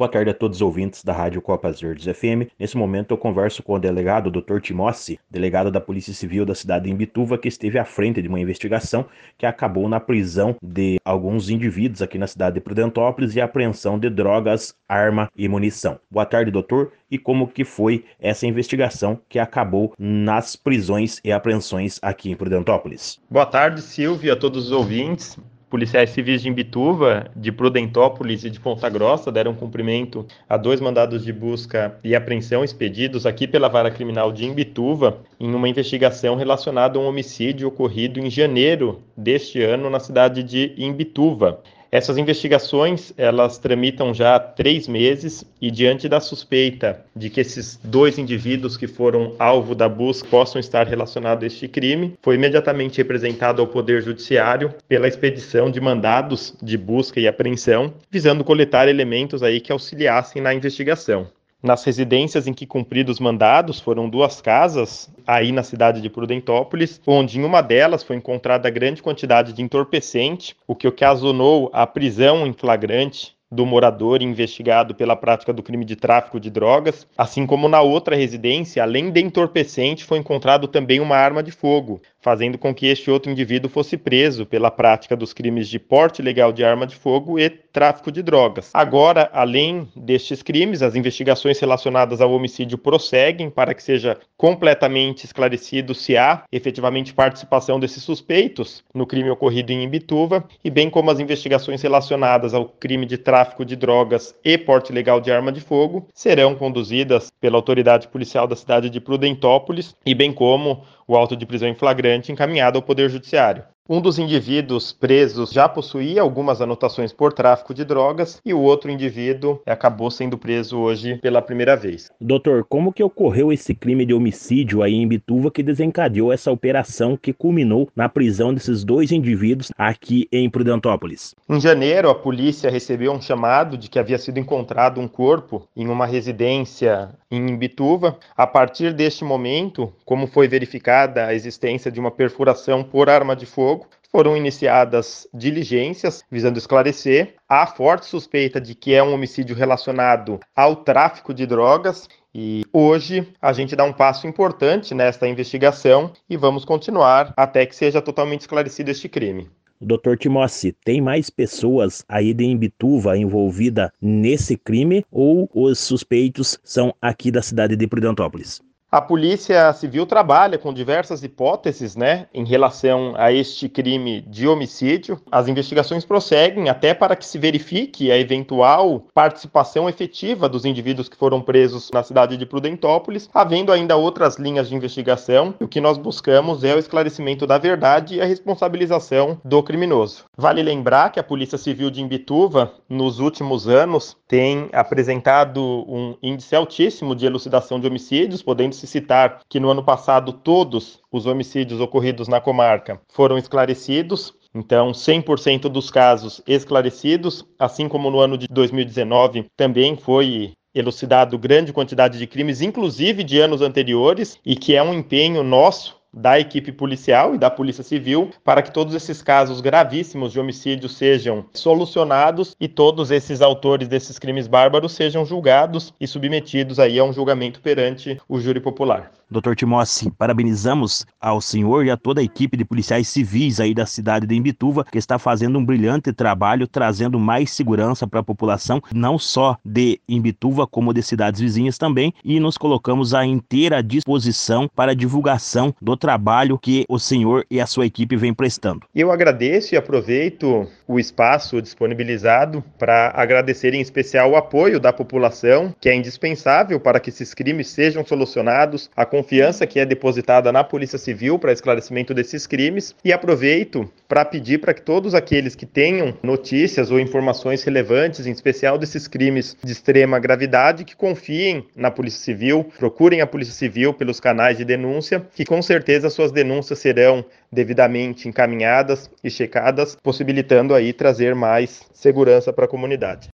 Boa tarde a todos os ouvintes da Rádio Copas Verdes FM. Nesse momento eu converso com o delegado Dr. Timossi, delegado da Polícia Civil da cidade de Imbituva, que esteve à frente de uma investigação que acabou na prisão de alguns indivíduos aqui na cidade de Prudentópolis e apreensão de drogas, arma e munição. Boa tarde, doutor. E como que foi essa investigação que acabou nas prisões e apreensões aqui em Prudentópolis? Boa tarde, Silvio, a todos os ouvintes policiais civis de Imbituva, de Prudentópolis e de Ponta Grossa deram cumprimento a dois mandados de busca e apreensão expedidos aqui pela Vara Criminal de Imbituva em uma investigação relacionada a um homicídio ocorrido em janeiro deste ano na cidade de Imbituva. Essas investigações elas tramitam já há três meses e diante da suspeita de que esses dois indivíduos que foram alvo da busca possam estar relacionados a este crime, foi imediatamente representado ao Poder Judiciário pela expedição de mandados de busca e apreensão, visando coletar elementos aí que auxiliassem na investigação nas residências em que cumpridos mandados foram duas casas aí na cidade de Prudentópolis, onde em uma delas foi encontrada grande quantidade de entorpecente, o que ocasionou a prisão em flagrante do morador investigado pela prática do crime de tráfico de drogas, assim como na outra residência, além de entorpecente, foi encontrado também uma arma de fogo, fazendo com que este outro indivíduo fosse preso pela prática dos crimes de porte ilegal de arma de fogo e tráfico de drogas. Agora, além destes crimes, as investigações relacionadas ao homicídio prosseguem para que seja completamente esclarecido se há efetivamente participação desses suspeitos no crime ocorrido em Imbituva, e bem como as investigações relacionadas ao crime de tráfico de drogas e porte ilegal de arma de fogo serão conduzidas pela autoridade policial da cidade de Prudentópolis, e bem como o auto de prisão em flagrante encaminhado ao Poder Judiciário. Um dos indivíduos presos já possuía algumas anotações por tráfico de drogas e o outro indivíduo acabou sendo preso hoje pela primeira vez. Doutor, como que ocorreu esse crime de homicídio aí em Bituva que desencadeou essa operação que culminou na prisão desses dois indivíduos aqui em Prudentópolis? Em janeiro, a polícia recebeu um chamado de que havia sido encontrado um corpo em uma residência em Bituva. A partir deste momento, como foi verificada a existência de uma perfuração por arma de fogo, foram iniciadas diligências visando esclarecer. Há forte suspeita de que é um homicídio relacionado ao tráfico de drogas e hoje a gente dá um passo importante nesta investigação e vamos continuar até que seja totalmente esclarecido este crime. Doutor Timossi, tem mais pessoas aí de Imbituva envolvida nesse crime ou os suspeitos são aqui da cidade de Prudentópolis? A Polícia Civil trabalha com diversas hipóteses, né, em relação a este crime de homicídio. As investigações prosseguem até para que se verifique a eventual participação efetiva dos indivíduos que foram presos na cidade de Prudentópolis, havendo ainda outras linhas de investigação. O que nós buscamos é o esclarecimento da verdade e a responsabilização do criminoso. Vale lembrar que a Polícia Civil de Imbituva, nos últimos anos, tem apresentado um índice altíssimo de elucidação de homicídios, podendo se citar que no ano passado todos os homicídios ocorridos na comarca foram esclarecidos, então, 100% dos casos esclarecidos, assim como no ano de 2019 também foi elucidado grande quantidade de crimes, inclusive de anos anteriores, e que é um empenho nosso da equipe policial e da Polícia Civil para que todos esses casos gravíssimos de homicídio sejam solucionados e todos esses autores desses crimes bárbaros sejam julgados e submetidos aí a um julgamento perante o júri popular. Dr. Timossi, parabenizamos ao senhor e a toda a equipe de policiais civis aí da cidade de Imbituva, que está fazendo um brilhante trabalho, trazendo mais segurança para a população, não só de Imbituva, como de cidades vizinhas também, e nos colocamos à inteira disposição para a divulgação do trabalho que o senhor e a sua equipe vem prestando. Eu agradeço e aproveito o espaço disponibilizado para agradecer em especial o apoio da população, que é indispensável para que esses crimes sejam solucionados, a confiança que é depositada na Polícia Civil para esclarecimento desses crimes e aproveito para pedir para que todos aqueles que tenham notícias ou informações relevantes, em especial desses crimes de extrema gravidade, que confiem na Polícia Civil, procurem a Polícia Civil pelos canais de denúncia, que com certeza suas denúncias serão devidamente encaminhadas e checadas, possibilitando aí trazer mais segurança para a comunidade.